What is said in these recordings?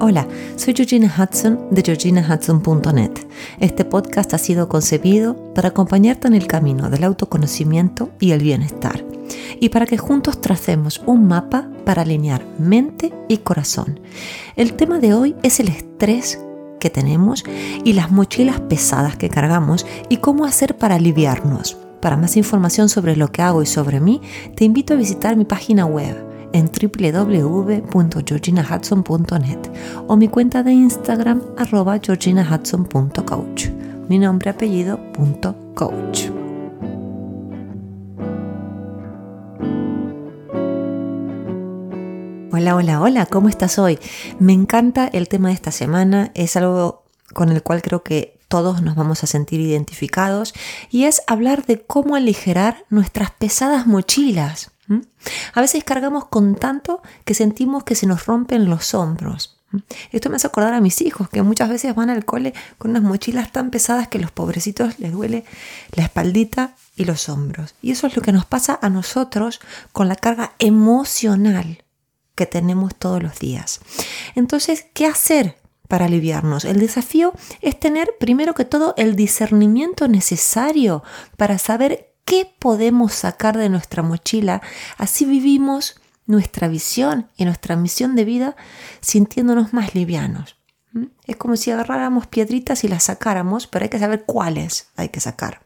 Hola, soy Georgina Hudson de georginahudson.net. Este podcast ha sido concebido para acompañarte en el camino del autoconocimiento y el bienestar y para que juntos tracemos un mapa para alinear mente y corazón. El tema de hoy es el estrés que tenemos y las mochilas pesadas que cargamos y cómo hacer para aliviarnos. Para más información sobre lo que hago y sobre mí, te invito a visitar mi página web en www.georginahudson.net o mi cuenta de Instagram arroba georginahudson.coach. Mi nombre apellido coach. Hola, hola, hola, ¿cómo estás hoy? Me encanta el tema de esta semana, es algo con el cual creo que todos nos vamos a sentir identificados y es hablar de cómo aligerar nuestras pesadas mochilas. A veces cargamos con tanto que sentimos que se nos rompen los hombros. Esto me hace acordar a mis hijos que muchas veces van al cole con unas mochilas tan pesadas que los pobrecitos les duele la espaldita y los hombros. Y eso es lo que nos pasa a nosotros con la carga emocional que tenemos todos los días. Entonces, ¿qué hacer para aliviarnos? El desafío es tener primero que todo el discernimiento necesario para saber qué podemos sacar de nuestra mochila. Así vivimos nuestra visión y nuestra misión de vida sintiéndonos más livianos. ¿Mm? Es como si agarráramos piedritas y las sacáramos, pero hay que saber cuáles hay que sacar.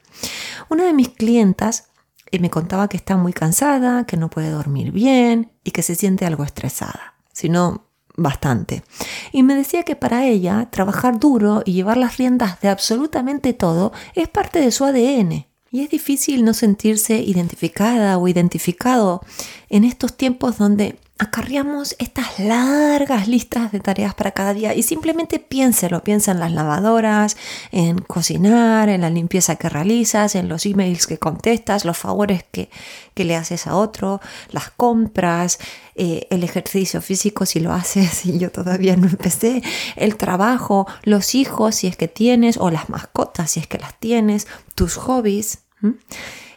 Una de mis clientas eh, me contaba que está muy cansada, que no puede dormir bien y que se siente algo estresada, sino bastante. Y me decía que para ella trabajar duro y llevar las riendas de absolutamente todo es parte de su ADN. Y es difícil no sentirse identificada o identificado en estos tiempos donde acarreamos estas largas listas de tareas para cada día y simplemente piénselo, piensa en las lavadoras, en cocinar, en la limpieza que realizas, en los emails que contestas, los favores que, que le haces a otro, las compras, eh, el ejercicio físico si lo haces y yo todavía no empecé, el trabajo, los hijos si es que tienes o las mascotas si es que las tienes, tus hobbies.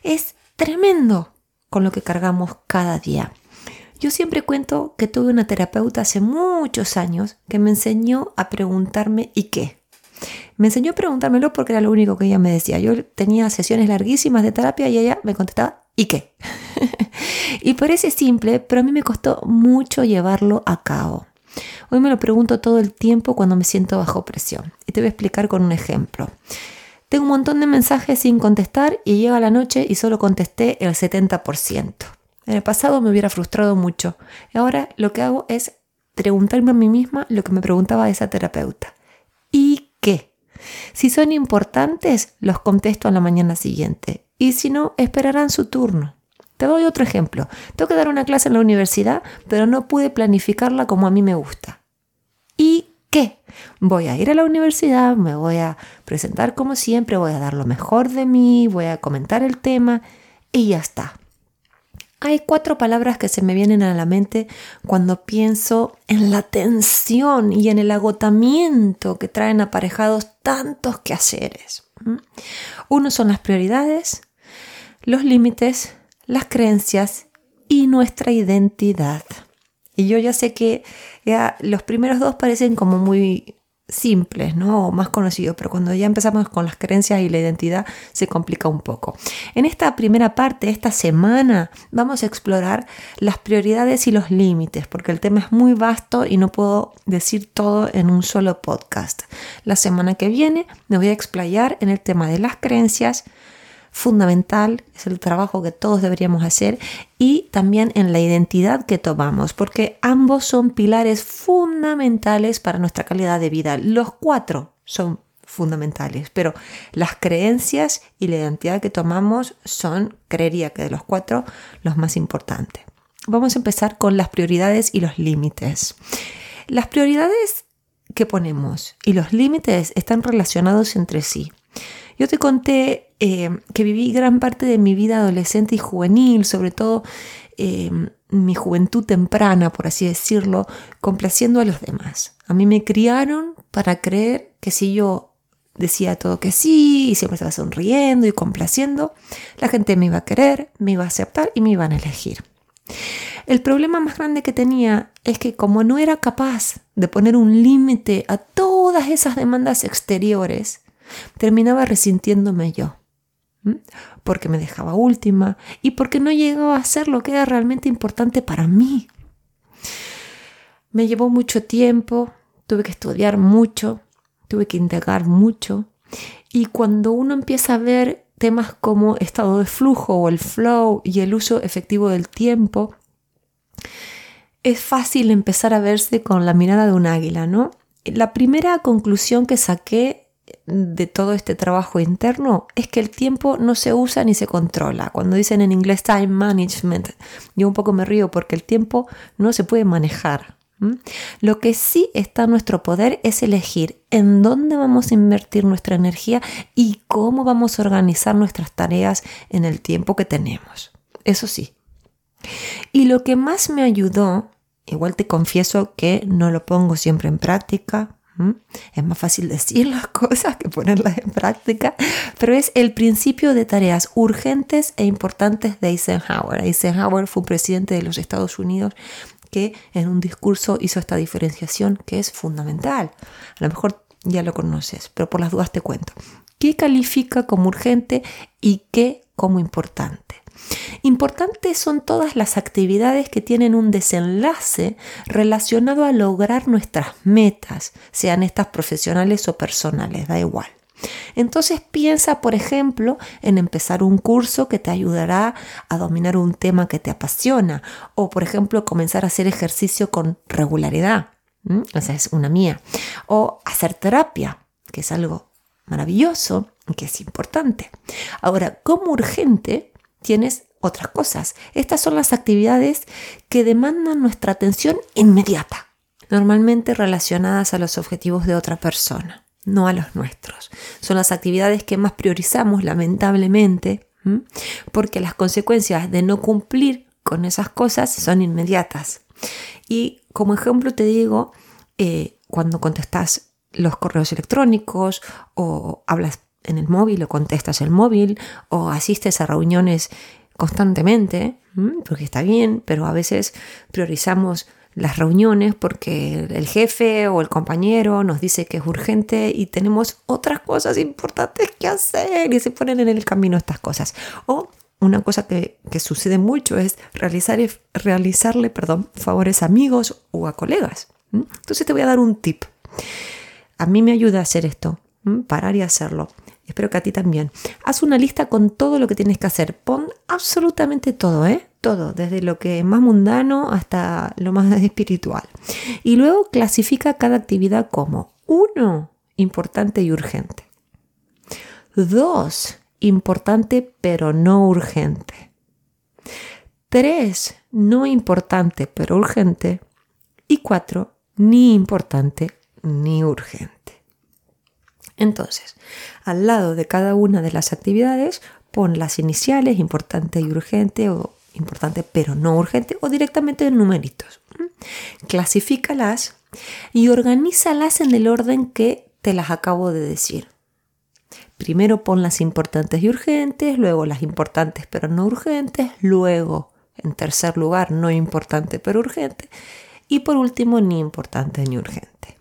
Es tremendo con lo que cargamos cada día. Yo siempre cuento que tuve una terapeuta hace muchos años que me enseñó a preguntarme ¿y qué? Me enseñó a preguntármelo porque era lo único que ella me decía. Yo tenía sesiones larguísimas de terapia y ella me contestaba ¿y qué? y parece simple, pero a mí me costó mucho llevarlo a cabo. Hoy me lo pregunto todo el tiempo cuando me siento bajo presión. Y te voy a explicar con un ejemplo. Tengo un montón de mensajes sin contestar y llega la noche y solo contesté el 70%. En el pasado me hubiera frustrado mucho. Ahora lo que hago es preguntarme a mí misma lo que me preguntaba esa terapeuta. ¿Y qué? Si son importantes, los contesto a la mañana siguiente. Y si no, esperarán su turno. Te doy otro ejemplo. Tengo que dar una clase en la universidad, pero no pude planificarla como a mí me gusta. ¿Y qué? Voy a ir a la universidad, me voy a presentar como siempre, voy a dar lo mejor de mí, voy a comentar el tema y ya está. Hay cuatro palabras que se me vienen a la mente cuando pienso en la tensión y en el agotamiento que traen aparejados tantos quehaceres. Uno son las prioridades, los límites, las creencias y nuestra identidad. Y yo ya sé que ya los primeros dos parecen como muy simples, ¿no? O más conocidos, pero cuando ya empezamos con las creencias y la identidad se complica un poco. En esta primera parte, esta semana, vamos a explorar las prioridades y los límites, porque el tema es muy vasto y no puedo decir todo en un solo podcast. La semana que viene me voy a explayar en el tema de las creencias, fundamental, es el trabajo que todos deberíamos hacer y también en la identidad que tomamos, porque ambos son pilares fundamentales para nuestra calidad de vida. Los cuatro son fundamentales, pero las creencias y la identidad que tomamos son, creería que de los cuatro, los más importantes. Vamos a empezar con las prioridades y los límites. Las prioridades que ponemos y los límites están relacionados entre sí. Yo te conté eh, que viví gran parte de mi vida adolescente y juvenil, sobre todo eh, mi juventud temprana, por así decirlo, complaciendo a los demás. A mí me criaron para creer que si yo decía todo que sí y siempre estaba sonriendo y complaciendo, la gente me iba a querer, me iba a aceptar y me iban a elegir. El problema más grande que tenía es que como no era capaz de poner un límite a todas esas demandas exteriores, terminaba resintiéndome yo. Porque me dejaba última y porque no llegaba a hacer lo que era realmente importante para mí. Me llevó mucho tiempo, tuve que estudiar mucho, tuve que indagar mucho. Y cuando uno empieza a ver temas como estado de flujo o el flow y el uso efectivo del tiempo, es fácil empezar a verse con la mirada de un águila, ¿no? La primera conclusión que saqué de todo este trabajo interno es que el tiempo no se usa ni se controla. Cuando dicen en inglés time management, yo un poco me río porque el tiempo no se puede manejar. Lo que sí está en nuestro poder es elegir en dónde vamos a invertir nuestra energía y cómo vamos a organizar nuestras tareas en el tiempo que tenemos. Eso sí. Y lo que más me ayudó, igual te confieso que no lo pongo siempre en práctica, es más fácil decir las cosas que ponerlas en práctica, pero es el principio de tareas urgentes e importantes de Eisenhower. Eisenhower fue un presidente de los Estados Unidos que en un discurso hizo esta diferenciación que es fundamental. A lo mejor ya lo conoces, pero por las dudas te cuento. ¿Qué califica como urgente y qué como importante? Importantes son todas las actividades que tienen un desenlace relacionado a lograr nuestras metas, sean estas profesionales o personales, da igual. Entonces piensa, por ejemplo, en empezar un curso que te ayudará a dominar un tema que te apasiona o, por ejemplo, comenzar a hacer ejercicio con regularidad. Esa es una mía. O hacer terapia, que es algo maravilloso, que es importante. Ahora, como urgente, tienes otras cosas. Estas son las actividades que demandan nuestra atención inmediata, normalmente relacionadas a los objetivos de otra persona no a los nuestros. Son las actividades que más priorizamos, lamentablemente, porque las consecuencias de no cumplir con esas cosas son inmediatas. Y como ejemplo te digo, eh, cuando contestas los correos electrónicos o hablas en el móvil o contestas el móvil o asistes a reuniones constantemente, porque está bien, pero a veces priorizamos las reuniones porque el jefe o el compañero nos dice que es urgente y tenemos otras cosas importantes que hacer y se ponen en el camino estas cosas. O una cosa que, sucede mucho es realizar, realizarle perdón, favores a amigos o a colegas. Entonces te voy a dar un tip. A mí me ayuda a hacer esto, parar y hacerlo. Espero que a ti también. Haz una lista con todo lo que tienes que hacer. Pon absolutamente todo, ¿eh? todo, desde lo que es más mundano hasta lo más espiritual. Y luego clasifica cada actividad como uno, importante y urgente. Dos, importante pero no urgente. Tres, no importante pero urgente. Y cuatro, ni importante ni urgente. Entonces, al lado de cada una de las actividades, pon las iniciales, importante y urgente, o importante pero no urgente o directamente en numeritos. Clasifícalas y organízalas en el orden que te las acabo de decir. Primero pon las importantes y urgentes, luego las importantes pero no urgentes, luego en tercer lugar no importante pero urgente y por último ni importante ni urgente.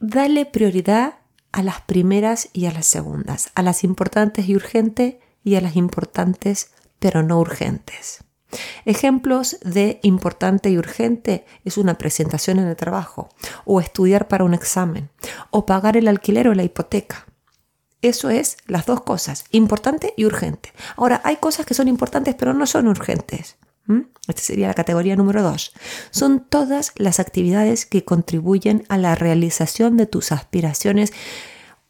Dale prioridad a las primeras y a las segundas, a las importantes y urgentes y a las importantes pero no urgentes. Ejemplos de importante y urgente es una presentación en el trabajo, o estudiar para un examen, o pagar el alquiler o la hipoteca. Eso es las dos cosas, importante y urgente. Ahora, hay cosas que son importantes pero no son urgentes. Esta sería la categoría número dos. Son todas las actividades que contribuyen a la realización de tus aspiraciones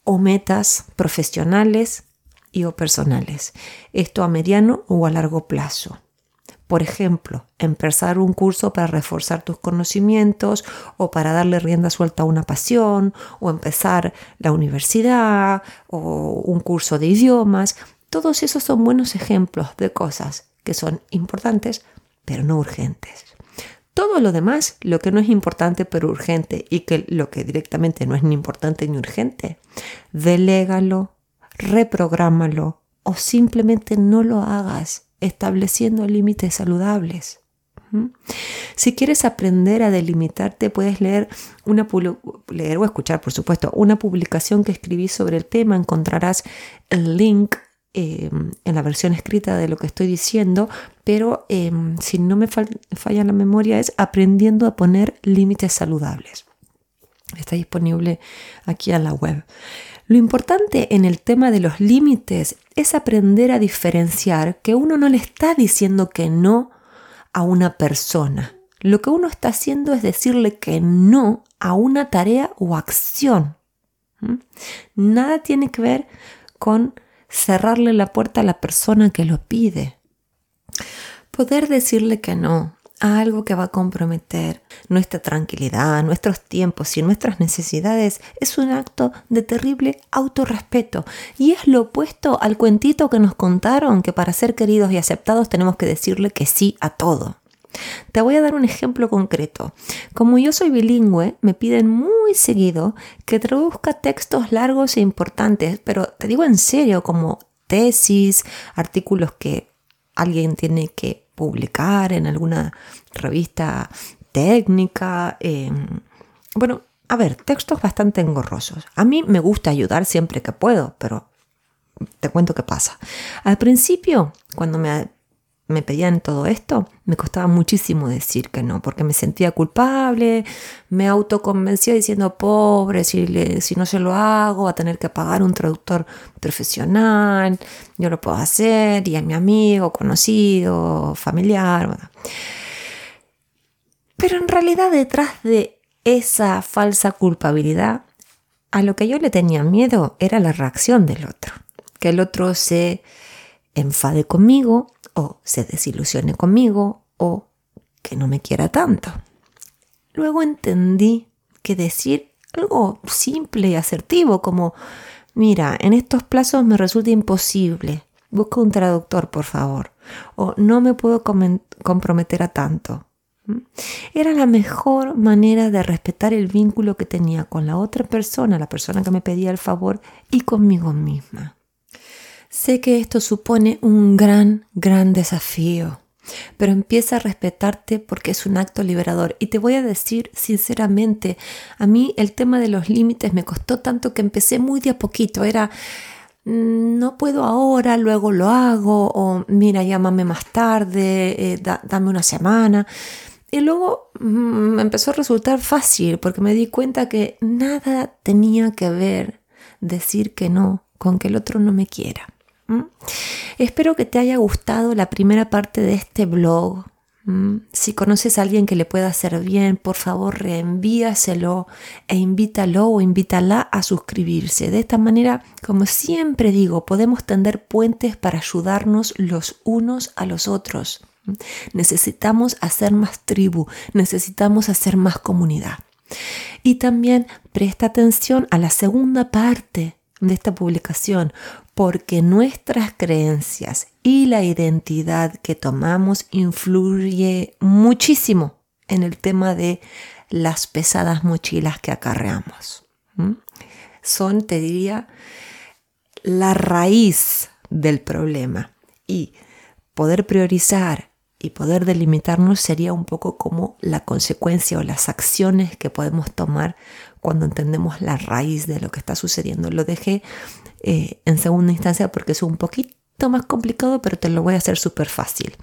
o metas profesionales, y o personales. Esto a mediano o a largo plazo. Por ejemplo, empezar un curso para reforzar tus conocimientos o para darle rienda suelta a una pasión, o empezar la universidad o un curso de idiomas. Todos esos son buenos ejemplos de cosas que son importantes pero no urgentes. Todo lo demás, lo que no es importante pero urgente y que lo que directamente no es ni importante ni urgente, delégalo, reprográmalo o simplemente no lo hagas estableciendo límites saludables. Si quieres aprender a delimitarte, puedes leer, una, leer o escuchar, por supuesto, una publicación que escribí sobre el tema. Encontrarás el link em, en la versión escrita de lo que estoy diciendo, pero em, si no me falla la memoria es aprendiendo a poner límites saludables. Está disponible aquí en la web. Lo importante en el tema de los límites es aprender a diferenciar que uno no le está diciendo que no a una persona. Lo que uno está haciendo es decirle que no a una tarea o acción. ¿Mm? Nada tiene que ver con cerrarle la puerta a la persona que lo pide. Poder decirle que no a algo que va a comprometer nuestra tranquilidad, nuestros tiempos y nuestras necesidades es un acto de terrible autorrespeto y es lo opuesto al cuentito que nos contaron que para ser queridos y aceptados tenemos que decirle que sí a todo. Te voy a dar un ejemplo concreto. Como yo soy bilingüe, me piden muy seguido que traduzca textos largos e importantes, pero te digo en serio, como tesis, artículos que alguien tiene que publicar en alguna revista técnica. bueno, a ver, textos bastante engorrosos. A mí me gusta ayudar siempre que puedo, pero te cuento qué pasa. Al principio, cuando me me pedían todo esto, me costaba muchísimo decir que no, porque me sentía culpable, me autoconvencía diciendo, pobre, si, no se lo hago, va a tener que pagar un traductor profesional, yo lo puedo hacer, y a mi amigo, conocido, familiar. Pero en realidad detrás de esa falsa culpabilidad, a lo que yo le tenía miedo era la reacción del otro, que el otro se enfade conmigo o se desilusione conmigo o que no me quiera tanto. Luego entendí que decir algo simple y asertivo como, mira, en estos plazos me resulta imposible, busca un traductor por favor, o no me puedo comprometer a tanto. Era la mejor manera de respetar el vínculo que tenía con la otra persona, la persona que me pedía el favor, y conmigo misma. Sé que esto supone un gran, gran desafío, pero empieza a respetarte porque es un acto liberador. Y te voy a decir sinceramente, a mí el tema de los límites me costó tanto que empecé muy de a poquito. Era, mm, no puedo ahora, luego lo hago, o mira, llámame más tarde, eh, dame una semana. Y luego mm, me empezó a resultar fácil porque me di cuenta que nada tenía que ver decir que no con que el otro no me quiera. Espero que te haya gustado la primera parte de este blog. Si conoces a alguien que le pueda hacer bien, por favor reenvíaselo e invítalo o invítala a suscribirse. De esta manera, como siempre digo, podemos tender puentes para ayudarnos los unos a los otros. Necesitamos hacer más tribu, necesitamos hacer más comunidad. Y también presta atención a la segunda parte de esta publicación, porque nuestras creencias y la identidad que tomamos influye muchísimo en el tema de las pesadas mochilas que acarreamos. Son, te diría, la raíz del problema y poder priorizar y poder delimitarnos sería un poco como la consecuencia o las acciones que podemos tomar cuando entendemos la raíz de lo que está sucediendo. Lo dejé eh, en segunda instancia porque es un poquito más complicado, pero te lo voy a hacer súper fácil.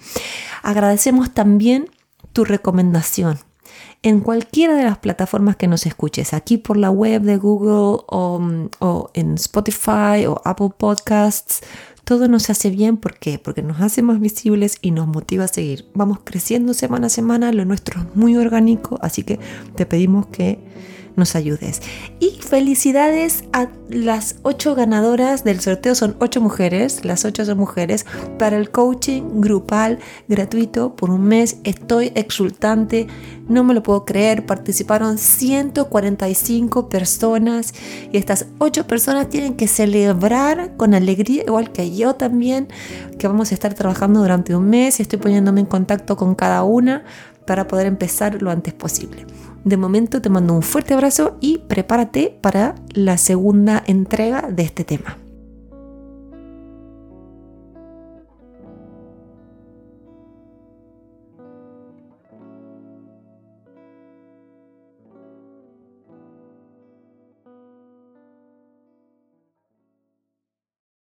Agradecemos también tu recomendación en cualquiera de las plataformas que nos escuches, aquí por la web de Google o, o en Spotify o Apple Podcasts. Todo nos hace bien, ¿por qué? Porque nos hace más visibles y nos motiva a seguir. Vamos creciendo semana a semana, lo nuestro es muy orgánico, así que te pedimos que nos ayudes. Y felicidades a las ocho ganadoras del sorteo, son ocho mujeres, las ocho son mujeres, para el coaching grupal gratuito por un mes. Estoy exultante, no me lo puedo creer, participaron 145 personas y estas ocho personas tienen que celebrar con alegría, igual que yo también, que vamos a estar trabajando durante un mes y estoy poniéndome en contacto con cada una para poder empezar lo antes posible. De momento te mando un fuerte abrazo y prepárate para la segunda entrega de este tema.